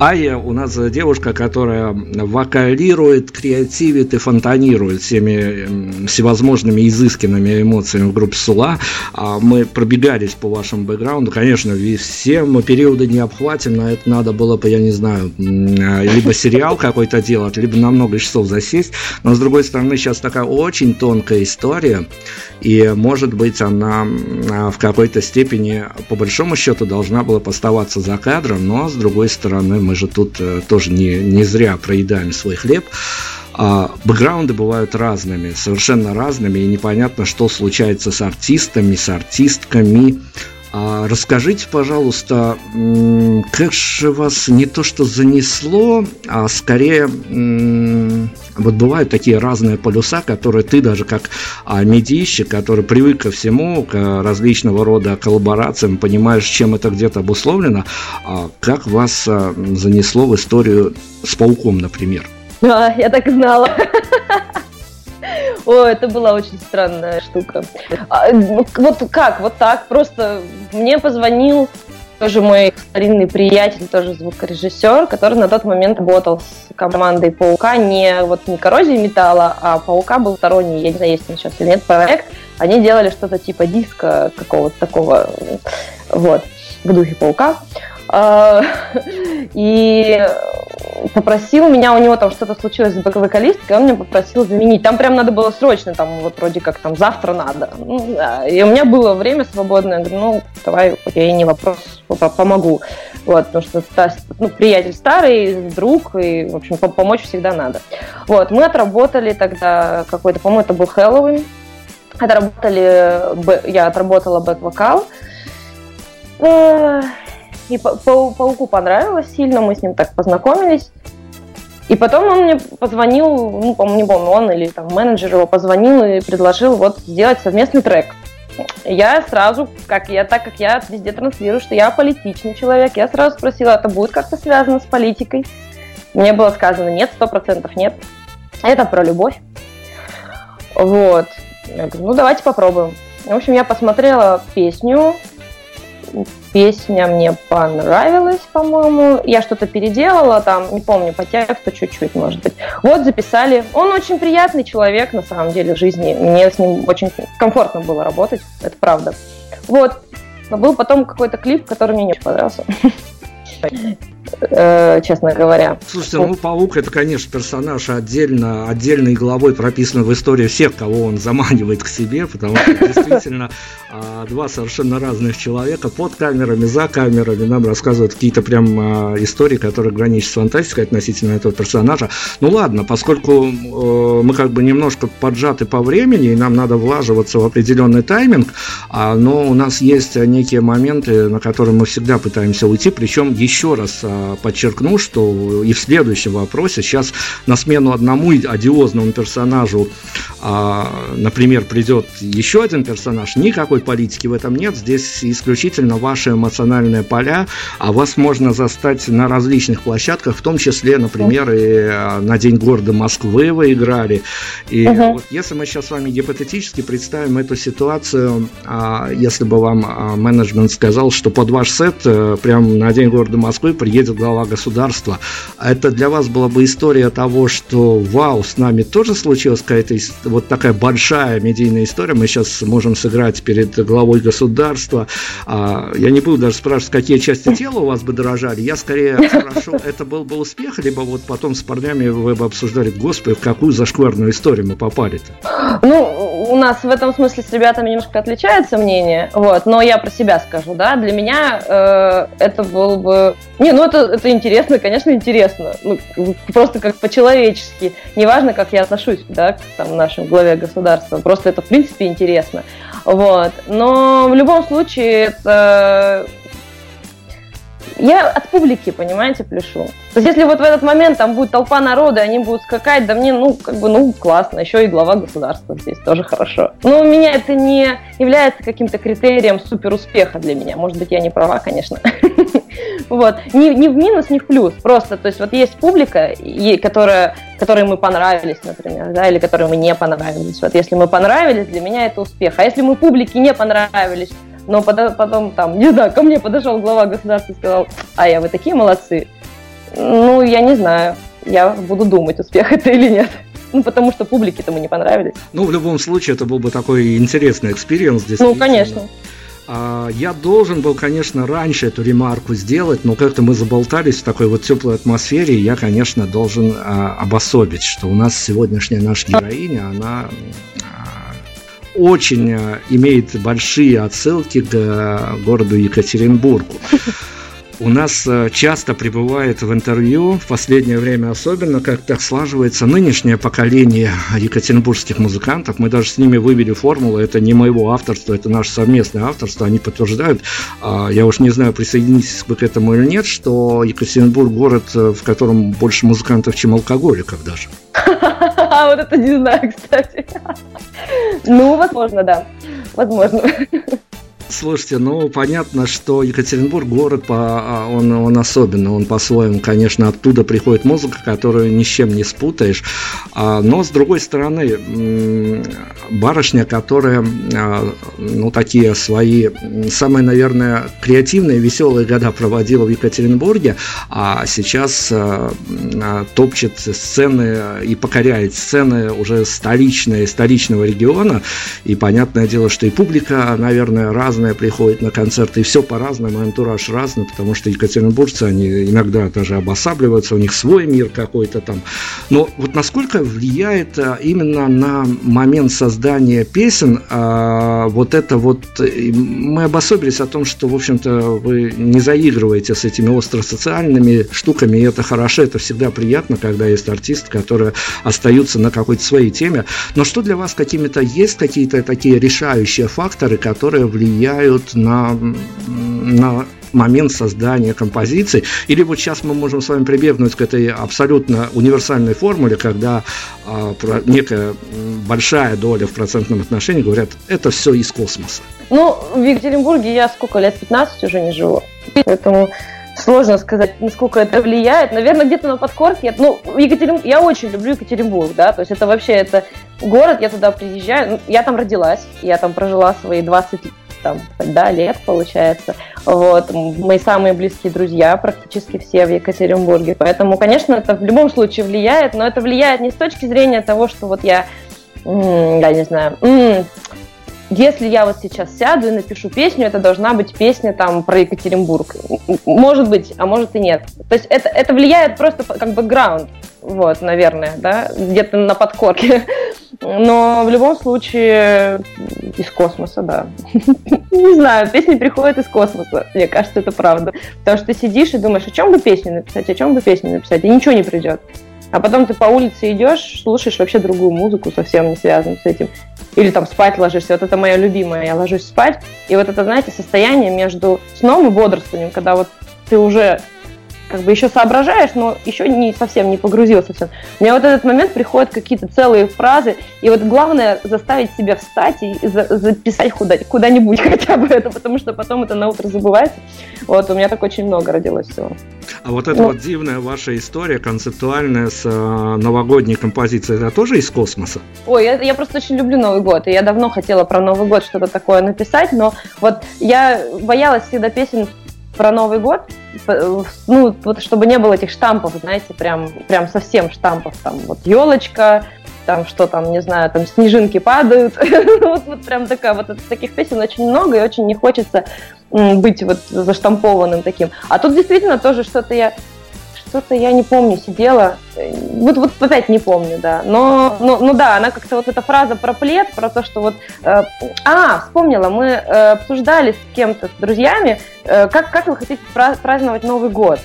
Ая у нас девушка, которая вокалирует, креативит и фонтанирует всеми всевозможными изысканными эмоциями в группе Сула. А мы пробегались по вашему бэкграунду. Конечно, все мы периоды не обхватим, на это надо было бы, я не знаю, либо сериал какой-то делать, либо на много часов засесть. Но, с другой стороны, сейчас такая очень тонкая история, и, может быть, она в какой-то степени, по большому счету, должна была поставаться за кадром, но, с другой стороны, мы же тут э, тоже не, не зря проедаем свой хлеб. А, бэкграунды бывают разными, совершенно разными, и непонятно, что случается с артистами, с артистками. А расскажите, пожалуйста, как же вас не то что занесло, а скорее вот бывают такие разные полюса, которые ты даже как а, медийщик, который привык ко всему, к различного рода коллаборациям, понимаешь, чем это где-то обусловлено, а как вас а, занесло в историю с пауком, например? Да, я так и знала. О, это была очень странная штука. А, вот как, вот так, просто мне позвонил тоже мой старинный приятель, тоже звукорежиссер, который на тот момент работал с командой Паука, не вот не коррозии металла, а Паука был сторонний, я не знаю, есть он сейчас или нет, проект. Они делали что-то типа диска какого-то такого, вот, в духе Паука. А, и попросил меня, у него там что-то случилось с вокалисткой, он меня попросил заменить. Там прям надо было срочно, там вот вроде как там завтра надо. Ну, да. И у меня было время свободное, я говорю, ну, давай, окей, не вопрос, помогу. Вот, потому что ну, приятель старый, друг, и, в общем, помочь всегда надо. Вот, мы отработали тогда какой-то, по-моему, это был Хэллоуин. Отработали, я отработала бэк-вокал. И пауку понравилось сильно, мы с ним так познакомились. И потом он мне позвонил, ну, по-моему, не помню, он или там менеджер его позвонил и предложил вот сделать совместный трек. Я сразу, как я, так как я везде транслирую, что я политичный человек, я сразу спросила, это будет как-то связано с политикой? Мне было сказано, нет, сто процентов нет. Это про любовь. Вот. Я говорю, ну давайте попробуем. В общем, я посмотрела песню, Песня мне понравилась, по-моему. Я что-то переделала там, не помню, по тексту чуть-чуть, может быть. Вот записали. Он очень приятный человек, на самом деле, в жизни. Мне с ним очень комфортно было работать, это правда. Вот. Но был потом какой-то клип, который мне не очень понравился. Э, честно говоря. Слушайте, ну Паук это, конечно, персонаж отдельно, отдельной главой прописан в истории всех, кого он заманивает к себе, потому что действительно два совершенно разных человека под камерами, за камерами нам рассказывают какие-то прям а, истории, которые граничат с фантастикой относительно этого персонажа. Ну ладно, поскольку э, мы как бы немножко поджаты по времени, и нам надо влаживаться в определенный тайминг, а, но у нас есть некие моменты, на которые мы всегда пытаемся уйти, причем еще раз подчеркну, что и в следующем вопросе сейчас на смену одному одиозному персонажу, а, например, придет еще один персонаж, никакой политики в этом нет, здесь исключительно ваши эмоциональные поля, а вас можно застать на различных площадках, в том числе, например, и а, на День города Москвы вы играли. И uh-huh. вот если мы сейчас с вами гипотетически представим эту ситуацию, а, если бы вам менеджмент сказал, что под ваш сет э, прямо на День города Москвы приедет приедет глава государства. Это для вас была бы история того, что вау, с нами тоже случилась какая-то вот такая большая медийная история. Мы сейчас можем сыграть перед главой государства. А, я не буду даже спрашивать, какие части тела у вас бы дорожали. Я скорее спрошу, это был бы успех, либо вот потом с парнями вы бы обсуждали, господи, в какую зашкварную историю мы попали-то? Ну, у нас в этом смысле с ребятами немножко отличается мнение, вот, но я про себя скажу, да, для меня э, это было бы... Не, ну это это, это интересно, конечно, интересно. Ну, просто как по-человечески. Неважно, как я отношусь да, к там, нашему главе государства. Просто это, в принципе, интересно. Вот. Но в любом случае это я от публики, понимаете, пляшу. То есть, если вот в этот момент там будет толпа народа, они будут скакать, да мне, ну, как бы, ну, классно, еще и глава государства здесь тоже хорошо. Но у меня это не является каким-то критерием супер успеха для меня. Может быть, я не права, конечно. Вот. Ни, ни в минус, ни в плюс. Просто, то есть, вот есть публика, которая, которой мы понравились, например, да, или которой мы не понравились. Вот если мы понравились, для меня это успех. А если мы публике не понравились, но потом, потом там, не знаю, ко мне подошел глава государства и сказал, а я вы такие молодцы, Ну, я не знаю. Я буду думать, успех это или нет. Ну, потому что публике-то мы не понравились. Ну, в любом случае, это был бы такой интересный experience. Ну, конечно. А, я должен был, конечно, раньше эту ремарку сделать, но как-то мы заболтались в такой вот теплой атмосфере, и я, конечно, должен а, обособить, что у нас сегодняшняя наша героиня, она а, очень а, имеет большие отсылки к городу Екатеринбургу у нас э, часто прибывает в интервью, в последнее время особенно, как так слаживается нынешнее поколение екатеринбургских музыкантов. Мы даже с ними вывели формулу, это не моего авторства, это наше совместное авторство, они подтверждают, а, я уж не знаю, присоединитесь вы к этому или нет, что Екатеринбург город, э, в котором больше музыкантов, чем алкоголиков даже. А вот это не знаю, кстати. Ну, возможно, да. Возможно. Слушайте, ну понятно, что Екатеринбург город, по, а, он, он особенный, он по-своему, конечно, оттуда приходит музыка, которую ни с чем не спутаешь. А, но с другой стороны, барышня, которая, а, ну такие свои, самые, наверное, креативные, веселые года проводила в Екатеринбурге, а сейчас топчет сцены и покоряет сцены уже столичные, столичного региона. И понятное дело, что и публика, наверное, разная разное приходит на концерты, и все по-разному, антураж разный, потому что екатеринбуржцы, они иногда даже обосабливаются, у них свой мир какой-то там. Но вот насколько влияет а, именно на момент создания песен а, вот это вот, мы обособились о том, что, в общем-то, вы не заигрываете с этими остросоциальными штуками, и это хорошо, это всегда приятно, когда есть артисты, которые остаются на какой-то своей теме. Но что для вас какими-то есть какие-то такие решающие факторы, которые влияют влияют на, на момент создания композиции. Или вот сейчас мы можем с вами прибегнуть к этой абсолютно универсальной формуле, когда а, про, некая большая доля в процентном отношении говорят, это все из космоса. Ну, в Екатеринбурге я сколько лет, 15 уже не живу. Поэтому сложно сказать, насколько это влияет. Наверное, где-то на подкорке. Ну, Екатеринбург, я очень люблю Екатеринбург, да, то есть это вообще это город, я туда приезжаю, ну, я там родилась, я там прожила свои 20 там, да, лет, получается. Вот. Мои самые близкие друзья практически все в Екатеринбурге. Поэтому, конечно, это в любом случае влияет, но это влияет не с точки зрения того, что вот я, я не знаю, если я вот сейчас сяду и напишу песню, это должна быть песня там про Екатеринбург. Может быть, а может и нет. То есть это, это влияет просто как бэкграунд, вот, наверное, да, где-то на подкорке. Но в любом случае из космоса, да. Не знаю, песни приходят из космоса, мне кажется, это правда. Потому что ты сидишь и думаешь, о чем бы песню написать, о чем бы песню написать, и ничего не придет. А потом ты по улице идешь, слушаешь вообще другую музыку, совсем не связанную с этим. Или там спать ложишься. Вот это моя любимая. Я ложусь спать. И вот это, знаете, состояние между сном и бодрствованием, когда вот ты уже как бы еще соображаешь, но еще не совсем не погрузился все. У меня вот этот момент приходят какие-то целые фразы, и вот главное заставить себя встать и за, записать куда, куда-нибудь хотя бы это, потому что потом это на утро забывается. Вот, у меня так очень много родилось всего. А вот эта ну, вот дивная ваша история, концептуальная, с э, новогодней композицией, это тоже из космоса? Ой, я, я просто очень люблю Новый год, и я давно хотела про Новый год что-то такое написать, но вот я боялась всегда песен про Новый год, ну, вот чтобы не было этих штампов, знаете, прям, прям совсем штампов, там, вот елочка, там, что там, не знаю, там, снежинки падают, вот, вот прям такая, вот таких песен очень много, и очень не хочется быть вот заштампованным таким. А тут действительно тоже что-то я что-то я не помню, сидела. Вот, вот опять не помню, да. Но, но, ну да, она как-то вот эта фраза про плед, про то, что вот... Э, а, вспомнила, мы э, обсуждали с кем-то, с друзьями, э, как, как вы хотите праздновать Новый год.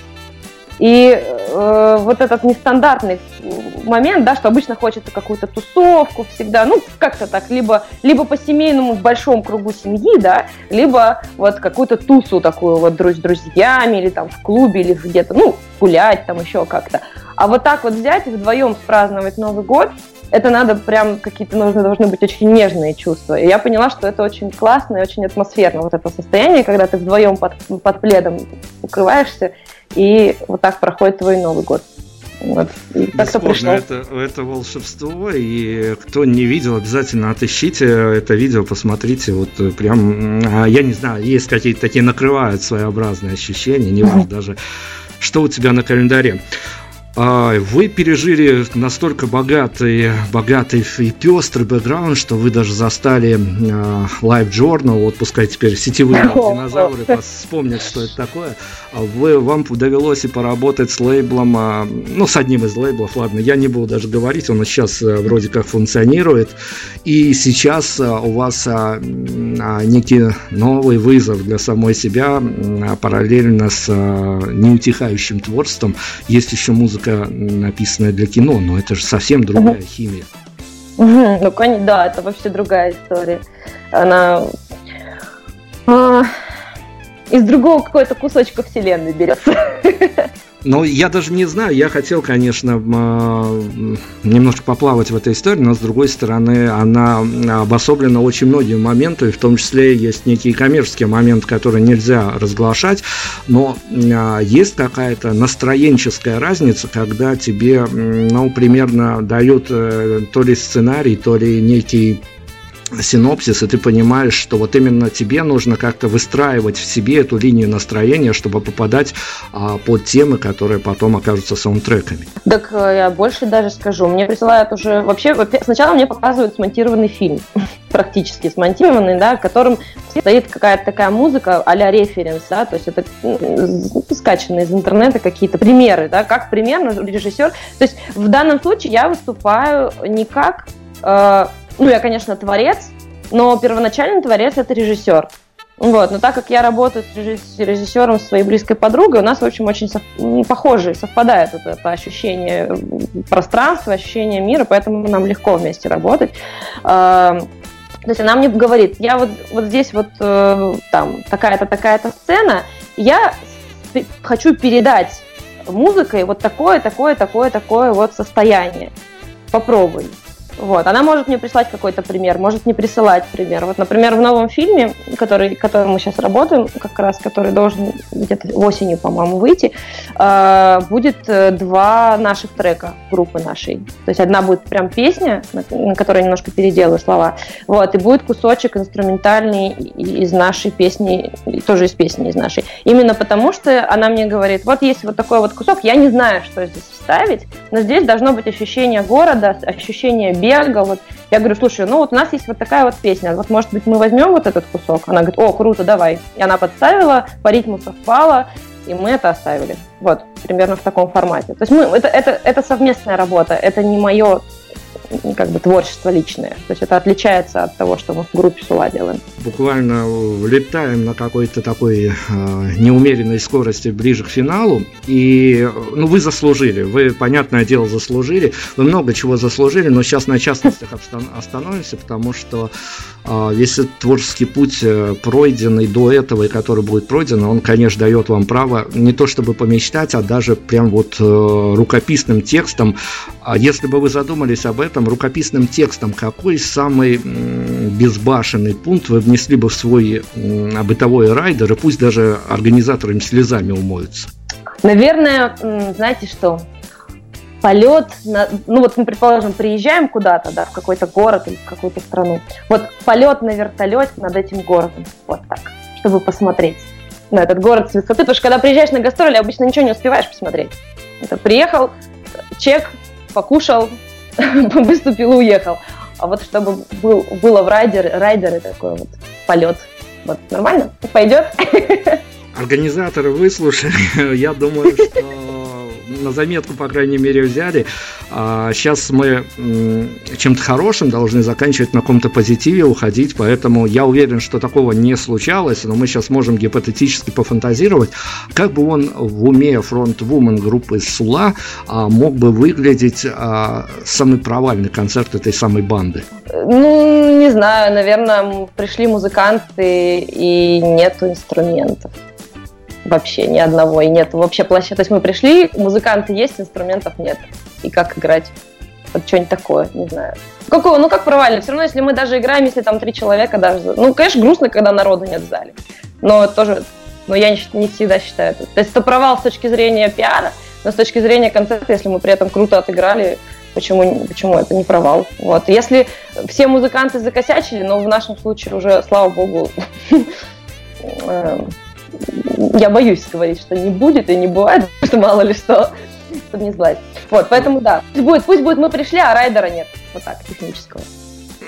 И э, вот этот нестандартный момент, да, что обычно хочется какую-то тусовку всегда, ну, как-то так, либо, либо по семейному в большом кругу семьи, да, либо вот какую-то тусу такую вот друз- с друзьями, или там в клубе, или где-то, ну, гулять там еще как-то. А вот так вот взять и вдвоем спраздновать Новый год, это надо прям какие-то нужны, должны быть очень нежные чувства. И я поняла, что это очень классно и очень атмосферно, вот это состояние, когда ты вдвоем под, под пледом укрываешься, и вот так проходит твой Новый год. Вот. И пришло. Это, это волшебство, и кто не видел, обязательно отыщите это видео, посмотрите. Вот прям, а, я не знаю, есть какие-то такие накрывают своеобразные ощущения, не важно даже что у тебя на календаре. А, вы пережили настолько богатый, богатый и пестрый бэкграунд, что вы даже застали uh, Live Journal, вот пускай теперь сетевые динозавры вспомнят, что это такое. А вы, вам довелось и поработать с лейблом, а, ну, с одним из лейблов, ладно, я не буду даже говорить, он сейчас э, вроде как функционирует. И сейчас у вас некий новый вызов для самой себя, параллельно с неутихающим творчеством. Есть еще музыка музыка, написанная для кино, но это же совсем другая угу. химия. Ну, конечно, да, это вообще другая история. Она а, из другого какого-то кусочка вселенной берется. Ну, я даже не знаю, я хотел, конечно, немножко поплавать в этой истории, но с другой стороны, она обособлена очень многими моментами, в том числе есть некие коммерческие моменты, которые нельзя разглашать, но а, есть какая-то настроенческая разница, когда тебе, ну, примерно дают э, то ли сценарий, то ли некий синопсис, и ты понимаешь, что вот именно тебе нужно как-то выстраивать в себе эту линию настроения, чтобы попадать а, под темы, которые потом окажутся саундтреками. Так э, я больше даже скажу. Мне присылают уже вообще... Сначала мне показывают смонтированный фильм, практически смонтированный, да, в котором стоит какая-то такая музыка а-ля референс, да, то есть это скачанные из интернета какие-то примеры, да, как примерно режиссер. То есть в данном случае я выступаю не как э, ну, я, конечно, творец, но первоначально творец это режиссер. Вот, но так как я работаю с режиссером, своей близкой подругой, у нас, в общем, очень сов... похоже, совпадает это, это ощущение пространства, ощущение мира, поэтому нам легко вместе работать. То есть она мне говорит, я вот, вот здесь вот э, там такая-то, такая-то сцена, я хочу передать музыкой вот такое, такое, такое, такое вот состояние. Попробуй. Вот. Она может мне прислать какой-то пример, может не присылать пример. Вот, например, в новом фильме, который, который мы сейчас работаем, как раз, который должен где-то осенью, по-моему, выйти, э, будет два наших трека группы нашей. То есть одна будет прям песня, на, на которой я немножко переделаю слова, вот, и будет кусочек инструментальный из нашей песни, тоже из песни из нашей. Именно потому, что она мне говорит, вот есть вот такой вот кусок, я не знаю, что здесь вставить, но здесь должно быть ощущение города, ощущение бега. Вот. Я говорю, слушай, ну вот у нас есть вот такая вот песня, вот может быть мы возьмем вот этот кусок? Она говорит, о, круто, давай. И она подставила, по ритму совпала, и мы это оставили. Вот, примерно в таком формате. То есть мы, это, это, это совместная работа, это не мое как бы творчество личное. То есть это отличается от того, что мы в группе Сула делаем. Буквально влетаем на какой-то такой э, неумеренной скорости ближе к финалу. И ну, вы заслужили, вы, понятное дело, заслужили. Вы много чего заслужили, но сейчас на частностях остановимся, потому что э, весь этот творческий путь э, пройденный до этого и который будет пройден, он, конечно, дает вам право не то чтобы помечтать, а даже прям вот э, рукописным текстом. А если бы вы задумались об этом, рукописным текстом, какой самый безбашенный пункт вы внесли бы в свой бытовой райдер, и пусть даже организаторы слезами умоются? Наверное, знаете что, полет, на, ну вот мы, предположим, приезжаем куда-то, да, в какой-то город или в какую-то страну, вот полет на вертолете над этим городом, вот так, чтобы посмотреть на этот город с высоты, потому что когда приезжаешь на гастроли, обычно ничего не успеваешь посмотреть. Это приехал, чек, покушал, выступил и уехал. А вот чтобы был, было в райдере, райдере такой вот полет. Вот нормально? Пойдет? Организаторы выслушали. Я думаю, что на заметку, по крайней мере, взяли. А сейчас мы чем-то хорошим должны заканчивать на каком-то позитиве, уходить, поэтому я уверен, что такого не случалось, но мы сейчас можем гипотетически пофантазировать, как бы он в уме фронт-вумен группы Сула а, мог бы выглядеть а, самый провальный концерт этой самой банды. Ну, не знаю, наверное, пришли музыканты и нету инструментов вообще ни одного, и нет вообще площадки. То есть мы пришли, музыканты есть, инструментов нет. И как играть? Вот что-нибудь такое, не знаю. Какого? Ну как провально? Все равно, если мы даже играем, если там три человека даже... Ну, конечно, грустно, когда народу нет в зале. Но тоже... Но я не, не всегда считаю это. То есть это провал с точки зрения пиара, но с точки зрения концерта, если мы при этом круто отыграли, почему, почему это не провал? Вот. Если все музыканты закосячили, но в нашем случае уже, слава богу, эм, я боюсь говорить, что не будет и не бывает, что мало ли что, чтобы не сглазить. Вот, поэтому да, пусть будет, пусть будет, мы пришли, а райдера нет. Вот так, технического.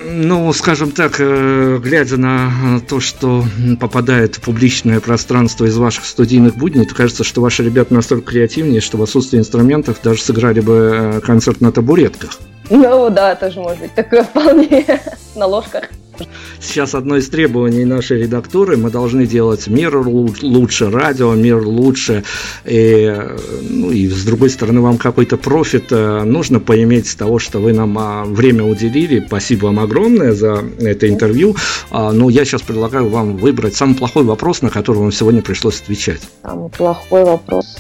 Ну, скажем так, э, глядя на то, что попадает в публичное пространство из ваших студийных будней, то кажется, что ваши ребята настолько креативнее, что в отсутствии инструментов даже сыграли бы э, концерт на табуретках. Ну да, тоже может быть такое вполне на ложках. Сейчас одно из требований нашей редактуры, мы должны делать мир лучше, радио, мир лучше, и, ну, и с другой стороны вам какой-то профит э, нужно поиметь с того, что вы нам а, время уделили. Спасибо вам огромное за это интервью. А, но я сейчас предлагаю вам выбрать самый плохой вопрос, на который вам сегодня пришлось отвечать. Самый плохой вопрос.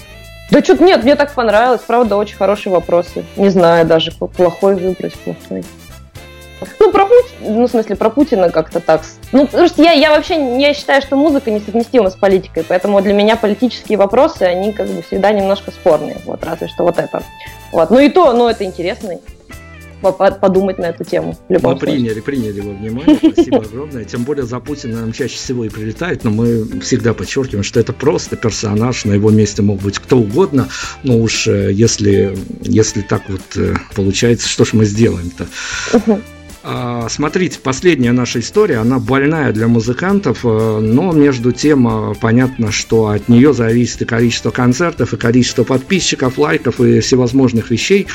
Да что-то нет, мне так понравилось. Правда, очень хорошие вопросы. Не знаю даже, плохой выбрать, плохой. Ну, про Путина, ну, в смысле, про Путина как-то так. Ну, потому что я, я вообще я считаю, что музыка несовместима с политикой, поэтому для меня политические вопросы, они как бы всегда немножко спорные, вот, разве что вот это. Вот. Ну и то, ну, это интересно подумать на эту тему. мы случае. приняли, приняли во внимание, спасибо огромное. Тем более за Путина нам чаще всего и прилетает, но мы всегда подчеркиваем, что это просто персонаж, на его месте мог быть кто угодно, но уж э, если, если так вот э, получается, что ж мы сделаем-то? А, смотрите, последняя наша история, она больная для музыкантов, э, но между тем понятно, что от нее зависит и количество концертов, и количество подписчиков, лайков и всевозможных вещей.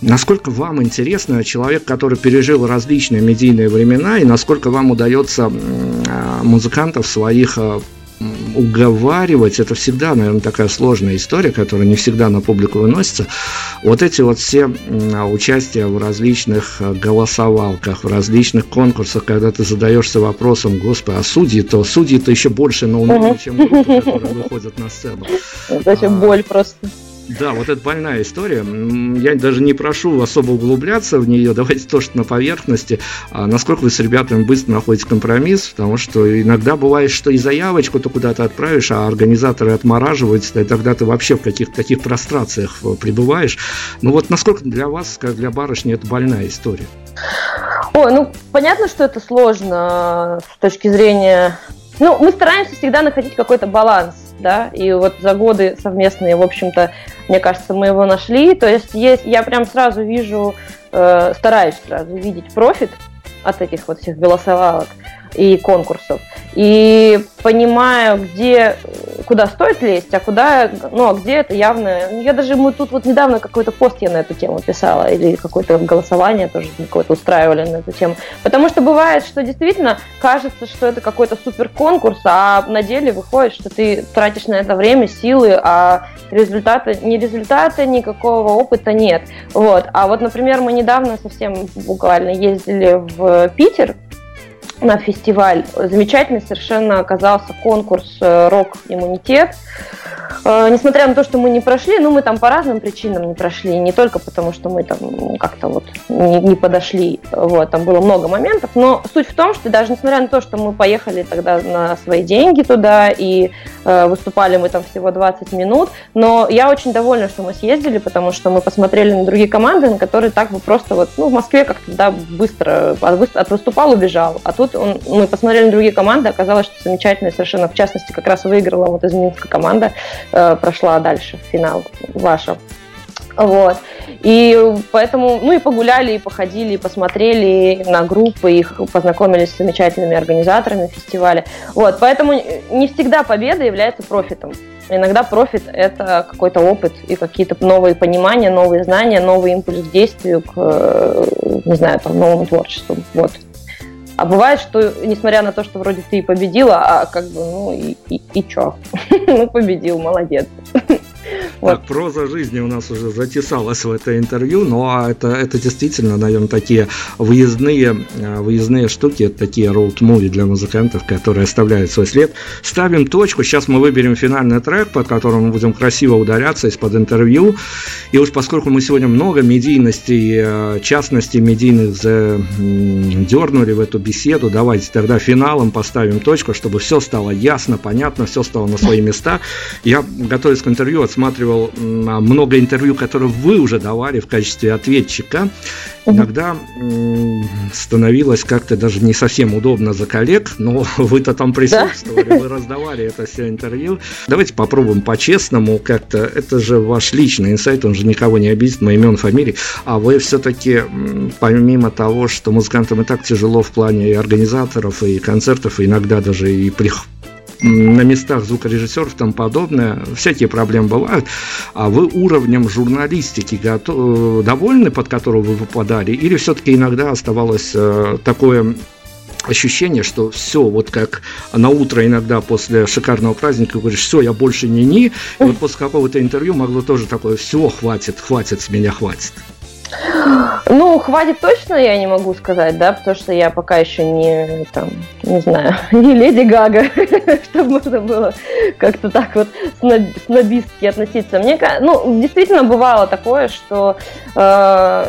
Насколько вам интересно человек, который пережил различные медийные времена, и насколько вам удается музыкантов своих уговаривать, это всегда, наверное, такая сложная история, которая не всегда на публику выносится. Вот эти вот все участия в различных голосовалках, в различных конкурсах, когда ты задаешься вопросом, господи, а судьи-то, судьи-то еще больше на уме, чем группы, которые выходят на сцену. Еще боль просто. Да, вот это больная история. Я даже не прошу особо углубляться в нее. Давайте то, что на поверхности. А насколько вы с ребятами быстро находите компромисс, потому что иногда бывает, что и заявочку ты куда-то отправишь, а организаторы отмораживаются, и тогда ты вообще в каких-то таких прострациях э, пребываешь. Ну вот насколько для вас, как для барышни, это больная история? Ой, ну понятно, что это сложно с точки зрения... Ну, мы стараемся всегда находить какой-то баланс да, и вот за годы совместные, в общем-то, мне кажется, мы его нашли. То есть, есть я прям сразу вижу, э, стараюсь сразу видеть профит от этих вот всех голосовалок и конкурсов. И понимаю, где, куда стоит лезть, а куда, ну, а где это явно... Я даже, мы тут вот недавно какой-то пост я на эту тему писала, или какое-то голосование тоже какое-то устраивали на эту тему. Потому что бывает, что действительно кажется, что это какой-то супер конкурс, а на деле выходит, что ты тратишь на это время, силы, а результата, ни результата, никакого опыта нет. Вот. А вот, например, мы недавно совсем буквально ездили в Питер, на фестиваль. Замечательный совершенно оказался конкурс э, «Рок-иммунитет». Э, несмотря на то, что мы не прошли, ну, мы там по разным причинам не прошли, не только потому, что мы там как-то вот не, не подошли, вот, там было много моментов, но суть в том, что даже несмотря на то, что мы поехали тогда на свои деньги туда и э, выступали мы там всего 20 минут, но я очень довольна, что мы съездили, потому что мы посмотрели на другие команды, на которые так бы просто вот, ну, в Москве как-то, да, быстро от, от выступал, убежал, а тут он, мы посмотрели на другие команды, оказалось, что замечательная совершенно, в частности, как раз выиграла вот из Минска команда, Э, прошла дальше в финал ваша. Вот. И поэтому, ну и погуляли, и походили, и посмотрели на группы, их познакомились с замечательными организаторами фестиваля. Вот, поэтому не всегда победа является профитом. Иногда профит – это какой-то опыт и какие-то новые понимания, новые знания, новый импульс к действию, к, э, не знаю, там, новому творчеству. Вот. А бывает, что несмотря на то, что вроде ты победила, а как бы, ну и, и, и чё? ну, победил, молодец. Так, проза жизни у нас уже затесалась в это интервью, но это, это действительно, наверное, такие выездные, э, выездные штуки, такие роуд-муви для музыкантов, которые оставляют свой след. Ставим точку, сейчас мы выберем финальный трек, под которым мы будем красиво ударяться из-под интервью. И уж поскольку мы сегодня много медийностей, э, частностей медийных дернули в эту беседу, давайте тогда финалом поставим точку, чтобы все стало ясно, понятно, все стало на свои места. Я, готовясь к интервью, отсматривал просматривал много интервью, которые вы уже давали в качестве ответчика. Иногда становилось как-то даже не совсем удобно за коллег, но вы-то там присутствовали, да? вы раздавали это все интервью. Давайте попробуем по-честному как-то. Это же ваш личный инсайт, он же никого не обидит, мой имен, фамилии. А вы все-таки, помимо того, что музыкантам и так тяжело в плане и организаторов, и концертов, и иногда даже и при на местах звукорежиссеров и тому подобное, всякие проблемы бывают, а вы уровнем журналистики готов, довольны, под которого вы выпадали, или все-таки иногда оставалось э, такое ощущение, что все, вот как на утро иногда после шикарного праздника говоришь, все, я больше не ни, и вот после какого-то интервью могло тоже такое, все, хватит, хватит с меня, хватит. Ну, хватит точно, я не могу сказать, да, потому что я пока еще не, там, не знаю, не леди Гага, чтобы можно было как-то так вот снобистски относиться. Мне, ну, действительно бывало такое, что э,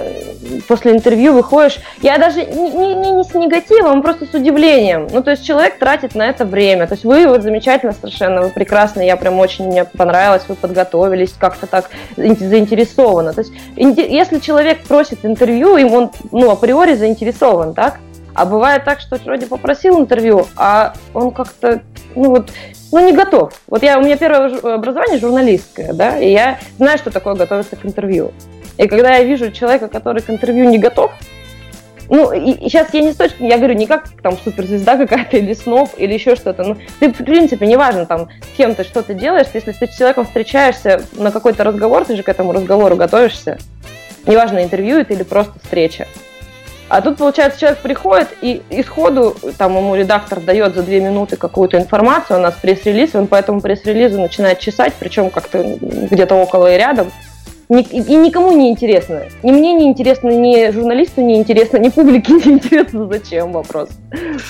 после интервью выходишь, я даже не, не, не с негативом, а просто с удивлением. Ну, то есть человек тратит на это время. То есть вы вот замечательно совершенно, вы прекрасно, я прям очень, мне понравилось, вы подготовились как-то так заинтересованно. То есть если человек человек просит интервью, им он, ну, априори заинтересован, так? А бывает так, что вроде попросил интервью, а он как-то, ну вот, ну не готов. Вот я, у меня первое образование журналистское, да, и я знаю, что такое готовиться к интервью. И когда я вижу человека, который к интервью не готов, ну, и, и сейчас я не с точки, я говорю, не как там суперзвезда какая-то или сноб или еще что-то. Ну, ты, в принципе, неважно там, с кем ты что-то делаешь, если ты с человеком встречаешься на какой-то разговор, ты же к этому разговору готовишься неважно, интервью это или просто встреча. А тут, получается, человек приходит и исходу, там ему редактор дает за две минуты какую-то информацию, у нас пресс-релиз, он по этому пресс-релизу начинает чесать, причем как-то где-то около и рядом и никому не интересно. Ни мне не интересно, ни журналисту не интересно, ни публике не интересно, зачем вопрос.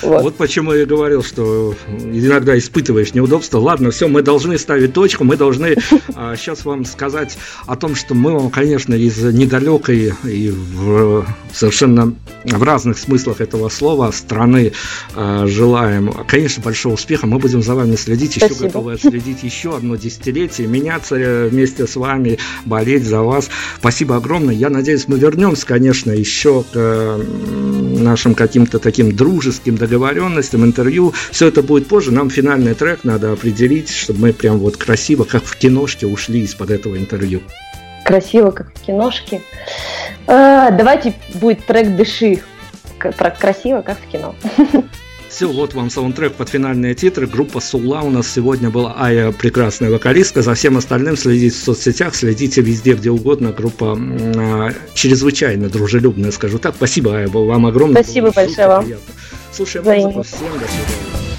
Вот. вот почему я говорил, что иногда испытываешь неудобства. Ладно, все, мы должны ставить точку, мы должны а, сейчас вам сказать о том, что мы вам, конечно, из недалекой и в, совершенно в разных смыслах этого слова страны а, желаем, конечно, большого успеха. Мы будем за вами следить, еще Спасибо. готовы следить еще одно десятилетие, меняться вместе с вами, болеть за вас. Спасибо огромное. Я надеюсь, мы вернемся, конечно, еще к нашим каким-то таким дружеским договоренностям, интервью. Все это будет позже. Нам финальный трек надо определить, чтобы мы прям вот красиво, как в киношке, ушли из-под этого интервью. Красиво, как в киношке. А, давайте будет трек «Дыши». Красиво, как в кино. Все, вот вам саундтрек под финальные титры. Группа Сула у нас сегодня была Ая, прекрасная вокалистка. За всем остальным следите в соцсетях, следите везде, где угодно. Группа э, чрезвычайно дружелюбная, скажу так. Спасибо, Ая, вам огромное. Спасибо большое вам. Слушаем музыку. Всем до свидания.